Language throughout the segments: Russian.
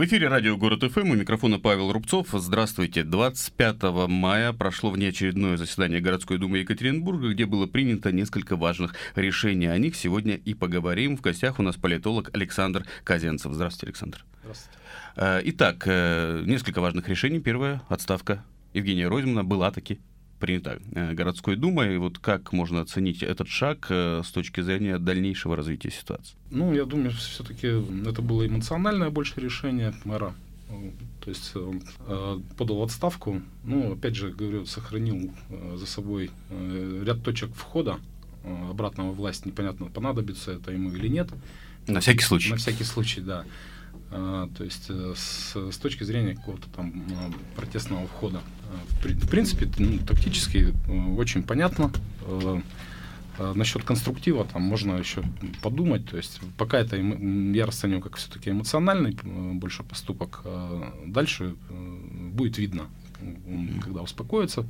В эфире радио «Город ФМ» у микрофона Павел Рубцов. Здравствуйте. 25 мая прошло внеочередное заседание городской думы Екатеринбурга, где было принято несколько важных решений. О них сегодня и поговорим. В гостях у нас политолог Александр Казенцев. Здравствуйте, Александр. Здравствуйте. Э, итак, э, несколько важных решений. Первое — отставка Евгения Розмана была таки принята э, городской думой. И вот как можно оценить этот шаг э, с точки зрения дальнейшего развития ситуации? Ну, я думаю, все-таки это было эмоциональное больше решение мэра. То есть он э, подал отставку, ну, опять же, говорю, сохранил за собой ряд точек входа обратного власть, непонятно, понадобится это ему или нет. На всякий случай. На всякий случай, да. А, то есть э, с, с точки зрения какого-то там а, протестного входа. А, в, в принципе, ну, тактически э, очень понятно. Э, насчет конструктива там можно еще подумать. То есть пока это я расцениваю как все-таки эмоциональный больше поступок. Дальше будет видно, когда успокоится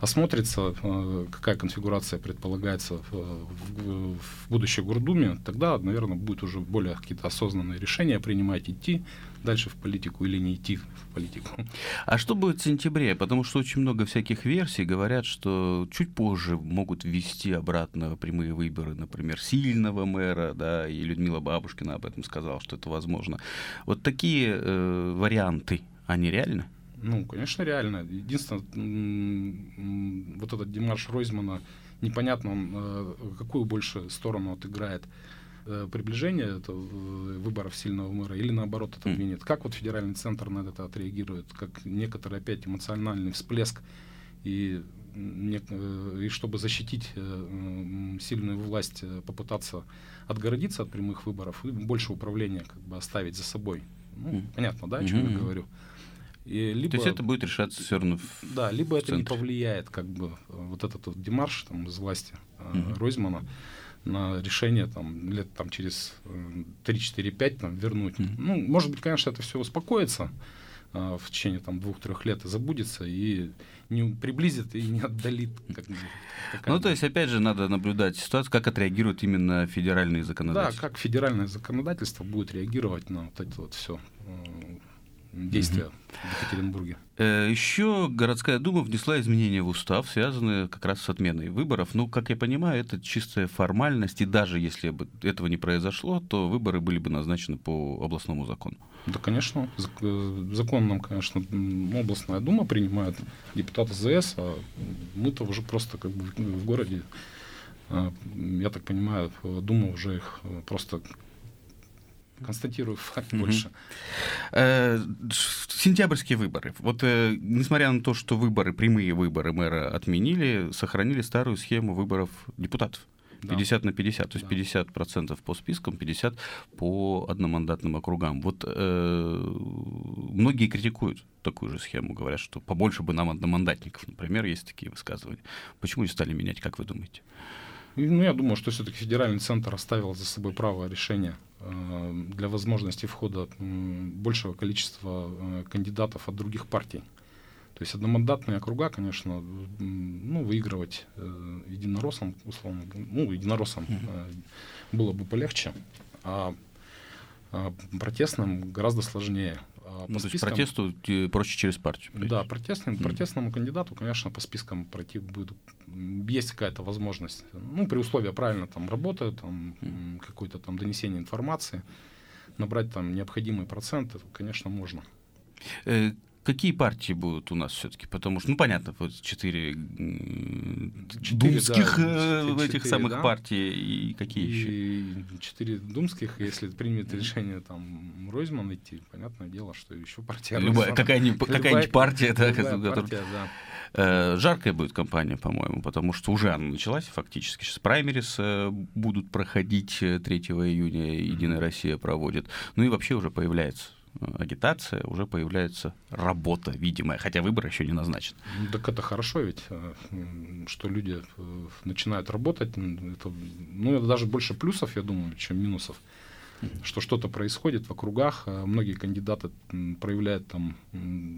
осмотрится, э, какая конфигурация предполагается в, в, в будущей Гордуме, тогда, наверное, будет уже более какие-то осознанные решения принимать, идти дальше в политику или не идти в политику. А что будет в сентябре? Потому что очень много всяких версий говорят, что чуть позже могут ввести обратно прямые выборы, например, сильного мэра, да, и Людмила Бабушкина об этом сказала, что это возможно. Вот такие э, варианты, они реальны? Ну, конечно, реально. Единственное, вот этот Димаш Ройзмана, непонятно, он э, какую больше сторону отыграет э, приближение это, э, выборов сильного мэра или наоборот отодвинет. Как вот федеральный центр на это отреагирует? Как некоторый опять эмоциональный всплеск и, и чтобы защитить сильную власть, попытаться отгородиться от прямых выборов и больше управления как бы оставить за собой. Ну, понятно, да, о чем mm-hmm. я говорю? И либо, То есть это будет решаться все равно в Да, либо в это центре. не повлияет, как бы, вот этот вот демарш там, из власти mm-hmm. Ройзмана на решение там, лет там, через 3-4-5 э, там, вернуть. Mm-hmm. Ну, может быть, конечно, это все успокоится а, в течение там двух-трех лет и забудется, и не приблизит и не отдалит. Как ну, то есть, опять же, надо наблюдать ситуацию, как отреагируют именно федеральные законодательства. Да, как федеральное законодательство будет реагировать на вот это вот все действия в Екатеринбурге. Э, Еще городская дума внесла изменения в устав, связанные как раз с отменой выборов. Ну, как я понимаю, это чистая формальность, и даже если бы этого не произошло, то выборы были бы назначены по областному закону. Да, конечно. Э, закон нам, конечно, областная дума принимает, депутаты ЗС, а мы-то уже просто как бы в городе а, я так понимаю, Дума уже их просто констатирую факт mm-hmm. больше. Э, сентябрьские выборы. Вот э, несмотря на то, что выборы, прямые выборы мэра отменили, сохранили старую схему выборов депутатов. 50 да. на 50, то есть да. 50 процентов по спискам, 50 по одномандатным округам. Вот э, многие критикуют такую же схему, говорят, что побольше бы нам одномандатников, например, есть такие высказывания. Почему не стали менять, как вы думаете? Ну, я думаю, что все-таки федеральный центр оставил за собой право решения для возможности входа большего количества э, кандидатов от других партий. То есть одномандатные округа, конечно, ну, выигрывать э, единороссам, условно, ну, единороссам э, было бы полегче, а, а протестным гораздо сложнее. А ну, по то спискам, есть протесту проще через партию. Да, протестным, mm. протестному кандидату, конечно, по спискам пройти будет есть какая-то возможность. Ну, при условии правильно там работают, там mm. какое-то там донесение информации, набрать там необходимый процент, это, конечно, можно. Какие партии будут у нас все-таки? Потому что, ну, понятно, вот четыре, четыре думских да, э, этих самых да. партий и какие и еще? Четыре думских, если примет решение там Ройзман идти, понятное дело, что еще партия Любая, какая-нибудь, какая-нибудь партия, да, которая... партия, да. Э, жаркая будет кампания, по-моему, потому что уже она началась фактически. Сейчас праймерис э, будут проходить 3 июня, Единая Россия проводит. Ну и вообще уже появляется агитация, уже появляется работа видимая, хотя выбор еще не назначен. Ну, так это хорошо ведь, э, что люди э, начинают работать. Это, ну, это даже больше плюсов, я думаю, чем минусов. Что что-то происходит в округах, а многие кандидаты проявляют там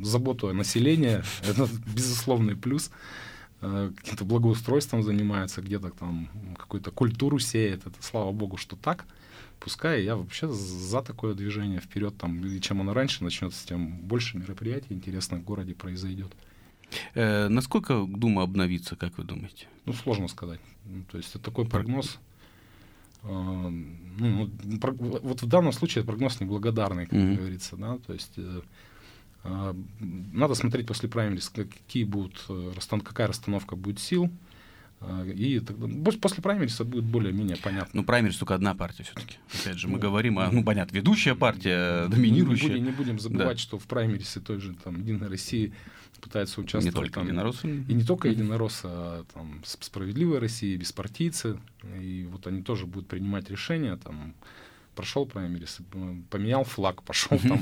заботу о населении, это безусловный плюс э, каким-то благоустройством занимается, где-то там какую-то культуру сеет. Это слава богу, что так. Пускай я вообще за такое движение вперед, там, и чем оно раньше начнется, тем больше мероприятий интересных в городе произойдет. Э, насколько Дума обновится, как вы думаете? Ну, сложно сказать. Ну, то есть это такой прогноз. Э, ну, вот в данном случае прогноз неблагодарный, как mm-hmm. говорится, да, то есть э, э, надо смотреть после праймерис, какие будут, э, какая расстановка будет сил, и тогда, после праймериса будет более-менее понятно. Ну, праймерис только одна партия все-таки. Опять же, мы ну, говорим о, ну, понятно, ведущая партия, доминирующая. Не будем, не будем забывать, да. что в праймерисе той же там Единой России пытаются участвовать. Не только там, единороссы. И не только единороссы, а там справедливая Россия, беспартийцы. И вот они тоже будут принимать решения, там, прошел праймерис, поменял флаг, пошел там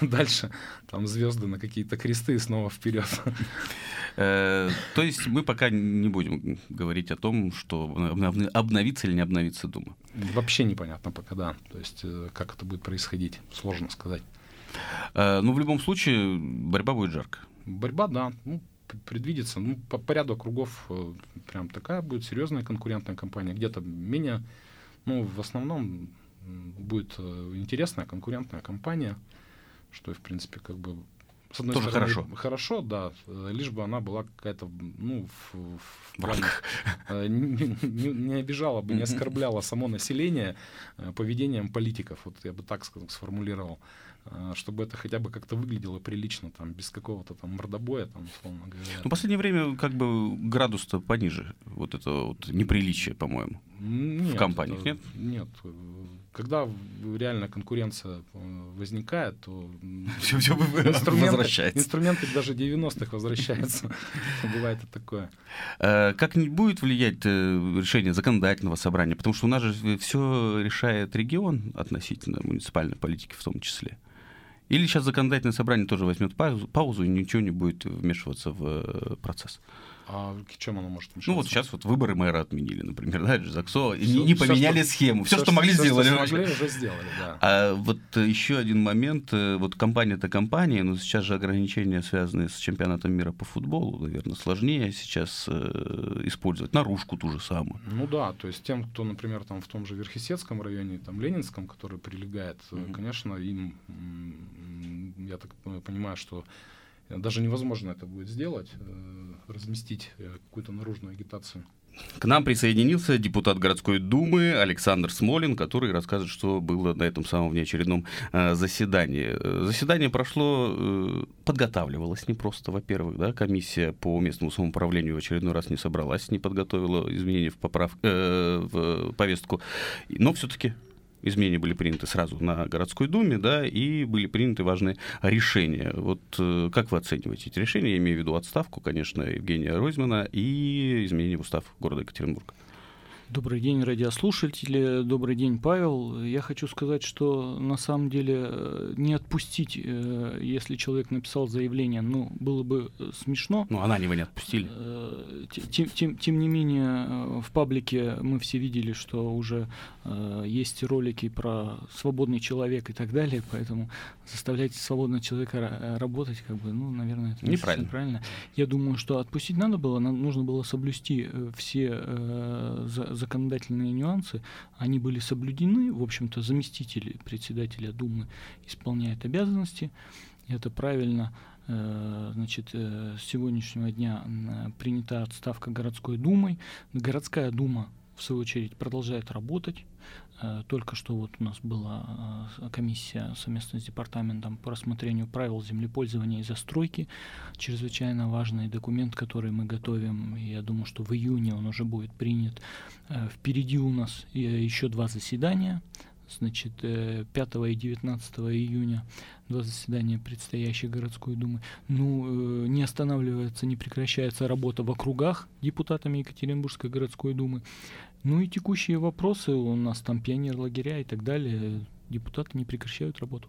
дальше, там звезды на какие-то кресты и снова вперед. Э, то есть мы пока не будем говорить о том, что обновится или не обновится Дума. Вообще непонятно пока, да. То есть э, как это будет происходить, сложно сказать. Э, ну, в любом случае, борьба будет жаркая. Борьба, да, ну, предвидится. Ну, по, по ряду округов э, прям такая будет серьезная конкурентная компания. Где-то менее, ну, в основном будет интересная конкурентная компания, что, в принципе, как бы с одной Тоже стороны, хорошо. Хорошо, да. Э, лишь бы она была какая-то, ну, в, в плане, не, не, не обижала бы, не оскорбляла само население поведением политиков. Вот я бы так сформулировал. А, чтобы это хотя бы как-то выглядело прилично, там, без какого-то там мордобоя, там, условно говоря. Ну, в последнее время как бы градус-то пониже, вот это вот неприличие, по-моему, нет, в компаниях, это, нет? Нет. Когда реально конкуренция э, возникает, то все, все инструменты, возвращается. Инструменты даже 90-х возвращаются. Бывает и такое. Э, как не будет влиять э, решение законодательного собрания? Потому что у нас же все решает регион относительно муниципальной политики в том числе. Или сейчас законодательное собрание тоже возьмет паузу, и ничего не будет вмешиваться в э, процесс. А к чем оно может вмешиваться? Ну вот сейчас вот выборы мэра отменили, например, да, ЗАГСО, и не, поменяли что, схему. Все, все, что могли, все, сделали. Что смогли, уже сделали, да. А вот еще один момент, э, вот компания-то компания, но сейчас же ограничения, связанные с чемпионатом мира по футболу, наверное, сложнее сейчас э, использовать. Наружку ту же самую. Ну да, то есть тем, кто, например, там в том же Верхесецком районе, там Ленинском, который прилегает, mm-hmm. конечно, им, я так понимаю, что даже невозможно это будет сделать, э, разместить э, какую-то наружную агитацию. К нам присоединился депутат городской думы Александр Смолин, который расскажет, что было на этом самом внеочередном э, заседании. Заседание прошло, подготавливалось не просто, во-первых, да, комиссия по местному самоуправлению в очередной раз не собралась, не подготовила изменения в, поправ... э, в повестку, но все-таки изменения были приняты сразу на городской думе, да, и были приняты важные решения. Вот э, как вы оцениваете эти решения? Я имею в виду отставку, конечно, Евгения Ройзмана и изменение в устав города Екатеринбурга. Добрый день, радиослушатели. Добрый день, Павел. Я хочу сказать, что на самом деле э, не отпустить, э, если человек написал заявление, ну, было бы э, смешно. Ну, она его не отпустили. Тем, тем, тем не менее, в паблике мы все видели, что уже есть ролики про свободный человек и так далее, поэтому заставлять свободного человека работать, как бы, ну, наверное, это неправильно. неправильно. Я думаю, что отпустить надо было, нужно было соблюсти все законодательные нюансы, они были соблюдены. В общем-то, заместитель председателя Думы исполняет обязанности. Это правильно. Э, значит, э, с сегодняшнего дня принята отставка городской думой. Городская дума в свою очередь, продолжает работать. Э, только что вот у нас была э, комиссия совместно с департаментом по рассмотрению правил землепользования и застройки. Чрезвычайно важный документ, который мы готовим. Я думаю, что в июне он уже будет принят. Э, впереди у нас еще два заседания. Значит, 5 и 19 июня два заседания предстоящей городской думы. Ну, не останавливается, не прекращается работа в округах депутатами Екатеринбургской городской думы. Ну и текущие вопросы, у нас там пионер лагеря и так далее, депутаты не прекращают работу.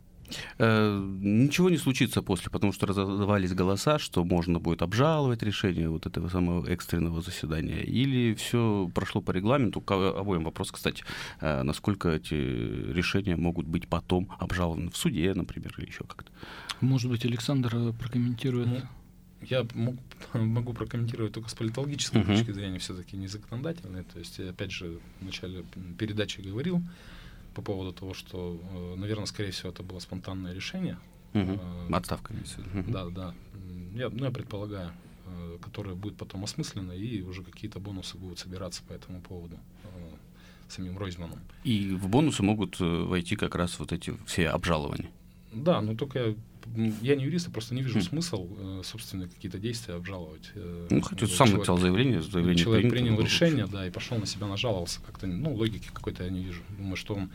Э, ничего не случится после, потому что раздавались голоса, что можно будет обжаловать решение вот этого самого экстренного заседания, или все прошло по регламенту. К обоим вопрос, кстати, э, насколько эти решения могут быть потом обжалованы в суде, например, или еще как-то. Может быть, Александр э, прокомментирует. Ну, я мог, могу прокомментировать только с политологической uh-huh. точки зрения, все-таки не законодательной. То есть, опять же, в начале передачи говорил, по поводу того, что, наверное, скорее всего, это было спонтанное решение. Угу. Отставка. Да, да. Я, ну, я предполагаю, которое будет потом осмысленно, и уже какие-то бонусы будут собираться по этому поводу самим Ройзманом. И в бонусы могут войти как раз вот эти все обжалования. Да, но только я не юрист, я просто не вижу хм. смысл, э, собственно, какие-то действия обжаловать. Э, ну, хотя сам человек, написал заявление, заявление Человек принял решение, да, и пошел на себя нажаловался. Как-то, ну, логики какой-то я не вижу. Думаю, что он,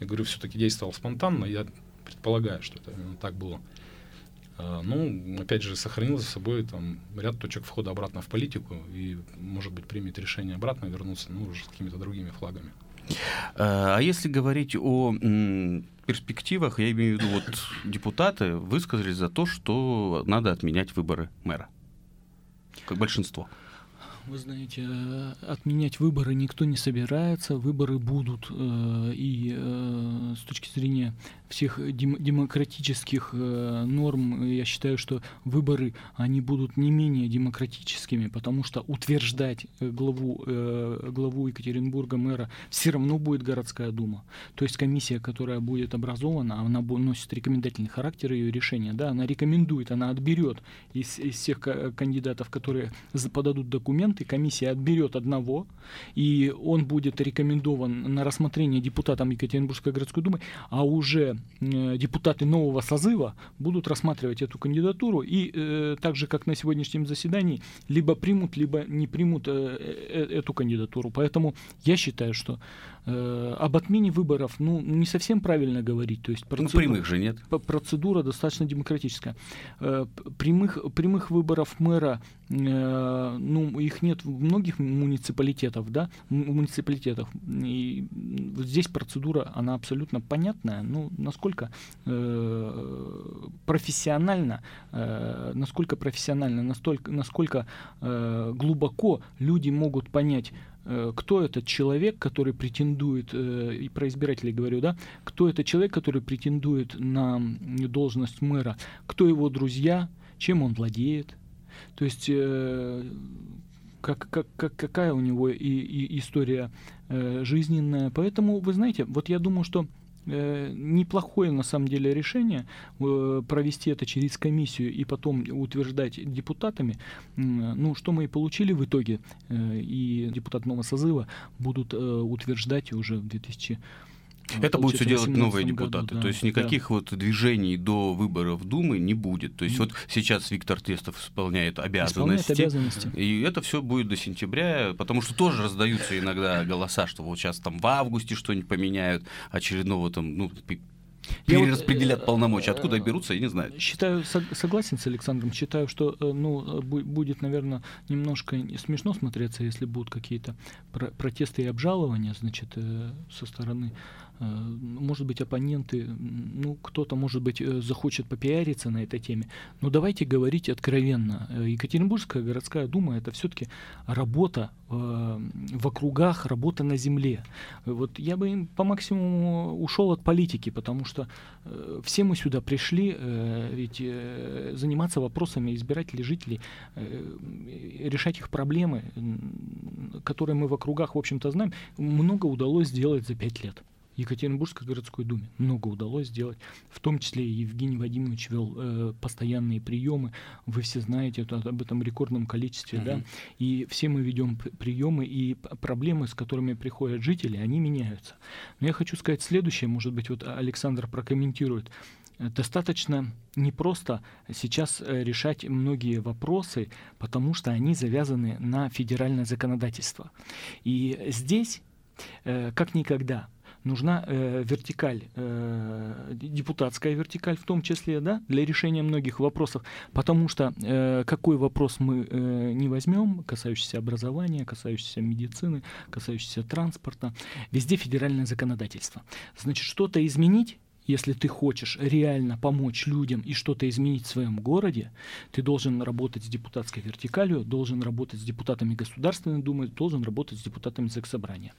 я говорю, все-таки действовал спонтанно, я предполагаю, что это именно так было. А, ну, опять же, сохранил за собой там ряд точек входа обратно в политику и, может быть, примет решение обратно вернуться, ну, уже с какими-то другими флагами. А, а если говорить о перспективах, я имею в виду, вот депутаты высказались за то, что надо отменять выборы мэра. Как большинство. Вы знаете, э, отменять выборы никто не собирается, выборы будут, э, и э, с точки зрения всех дем демократических норм, я считаю, что выборы, они будут не менее демократическими, потому что утверждать главу, главу Екатеринбурга мэра все равно будет городская дума. То есть комиссия, которая будет образована, она носит рекомендательный характер ее решения, да, она рекомендует, она отберет из, из всех кандидатов, которые подадут документы, комиссия отберет одного, и он будет рекомендован на рассмотрение депутатам Екатеринбургской городской думы, а уже э, депутаты нового созыва будут рассматривать эту кандидатуру и э, так же, как на сегодняшнем заседании, либо примут, либо не примут э, э, эту кандидатуру. Поэтому я считаю, что э, об отмене выборов, ну, не совсем правильно говорить. То есть процедура, ну, прямых же нет. Процедура достаточно демократическая. Э, прямых, прямых выборов мэра, э, ну, их нет в многих муниципалитетах, да, муниципалитетах. И здесь процедура, она абсолютно понятная. Ну, насколько э, профессионально, э, насколько профессионально, настолько, насколько э, глубоко люди могут понять, Э, кто этот человек, который претендует, э, и про избирателей говорю, да, кто этот человек, который претендует на должность мэра, кто его друзья, чем он владеет. То есть э, как, как, как, какая у него и, и история жизненная. Поэтому, вы знаете, вот я думаю, что э, неплохое на самом деле решение э, провести это через комиссию и потом утверждать депутатами. Э, ну, что мы и получили в итоге, э, и депутаты нового созыва будут э, утверждать уже в 2000 это будет все делать новые депутаты. Году, да, То есть никаких да. вот движений до выборов Думы не будет. То есть вот сейчас Виктор Тестов исполняет обязанности. Исполняет обязанности. И это все будет до сентября, потому что тоже раздаются иногда голоса, что вот сейчас там в августе что-нибудь поменяют, очередного там, ну, перераспределят вот, полномочия. Откуда э, берутся, я не знаю. Считаю, согласен с Александром. Считаю, что э, ну, будет, наверное, немножко смешно смотреться, если будут какие-то протесты и обжалования, значит, э, со стороны Э, может быть, оппоненты, ну, кто-то, может быть, э, захочет попиариться на этой теме. Но давайте говорить откровенно. Э, Екатеринбургская городская дума – это все-таки работа в округах, работа на земле. Вот я бы по максимуму ушел от политики, потому что все мы сюда пришли ведь заниматься вопросами избирателей, жителей, решать их проблемы, которые мы в округах, в общем-то, знаем. Много удалось сделать за пять лет. Екатеринбургской городской думе много удалось сделать. В том числе Евгений Вадимович вел э, постоянные приемы. Вы все знаете это, об этом рекордном количестве, mm-hmm. да. И все мы ведем приемы, и проблемы, с которыми приходят жители, они меняются. Но я хочу сказать следующее, может быть, вот Александр прокомментирует достаточно непросто сейчас э, решать многие вопросы, потому что они завязаны на федеральное законодательство. И здесь, э, как никогда, нужна э, вертикаль, э, депутатская вертикаль в том числе, да, для решения многих вопросов, потому что э, какой вопрос мы э, не возьмем, касающийся образования, касающийся медицины, касающийся транспорта, везде федеральное законодательство. Значит, что-то изменить если ты хочешь реально помочь людям и что-то изменить в своем городе, ты должен работать с депутатской вертикалью, должен работать с депутатами Государственной Думы, должен работать с депутатами Заксобрания.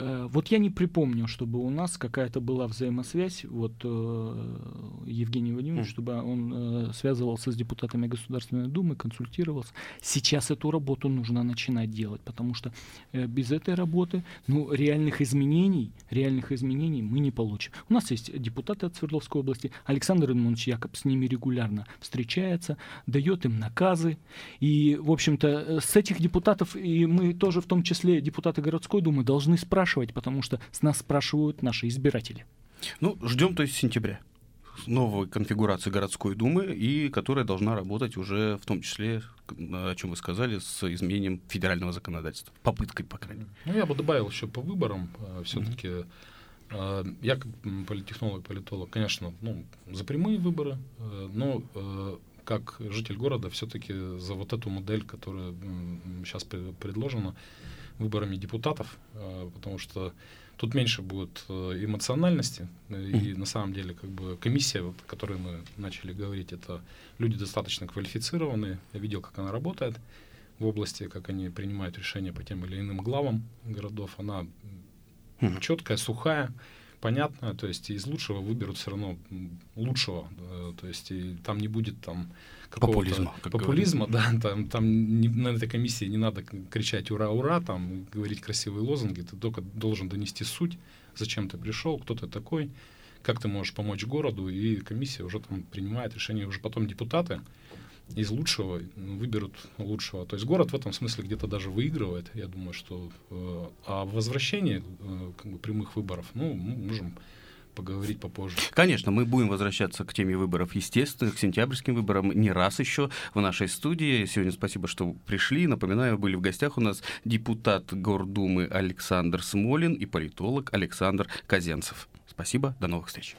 Э, вот я не припомню, чтобы у нас какая-то была взаимосвязь, вот э, Евгений Владимирович, mm. чтобы он э, связывался с депутатами Государственной Думы, консультировался. Сейчас эту работу нужно начинать делать, потому что без этой работы, ну, реальных изменений, реальных изменений мы не получим. У нас есть депутаты от Свердловской области, Александр Иванович Якоб с ними регулярно встречается, дает им наказы, и, в общем-то, с этих депутатов, и мы тоже в том числе депутаты городской думы должны спрашивать, спрашивать, потому что с нас спрашивают наши избиратели. Ну, ждем, то есть, сентября новой конфигурации городской думы, и которая должна работать уже в том числе, о чем вы сказали, с изменением федерального законодательства. Попыткой, по крайней мере. Ну, я бы добавил еще по выборам. Э, Все-таки mm-hmm. Э, я как политтехнолог, политолог, конечно, ну, за прямые выборы, э, но как житель города все-таки за вот эту модель, которая сейчас предложена, выборами депутатов, э, потому что тут меньше будет э, эмоциональности. И на самом деле как бы комиссия, вот, о которой мы начали говорить, это люди достаточно квалифицированные. Я видел, как она работает в области, как они принимают решения по тем или иным главам городов. Она четкая, сухая понятная, то есть из лучшего выберут все равно лучшего, э, то есть и там не будет там популизма, популизма, да, там, там не, на этой комиссии не надо кричать ура, ура, там говорить красивые лозунги, ты только должен донести суть, зачем ты пришел, кто ты такой, как ты можешь помочь городу, и комиссия уже там принимает решение, уже потом депутаты из лучшего выберут лучшего. То есть город в этом смысле где-то даже выигрывает, я думаю, что э, а возвращение э, как бы прямых выборов, ну, мы можем поговорить попозже. Конечно, мы будем возвращаться к теме выборов, естественно, к сентябрьским выборам не раз еще в нашей студии. Сегодня спасибо, что пришли. Напоминаю, были в гостях у нас депутат Гордумы Александр Смолин и политолог Александр Казенцев. Спасибо, до новых встреч.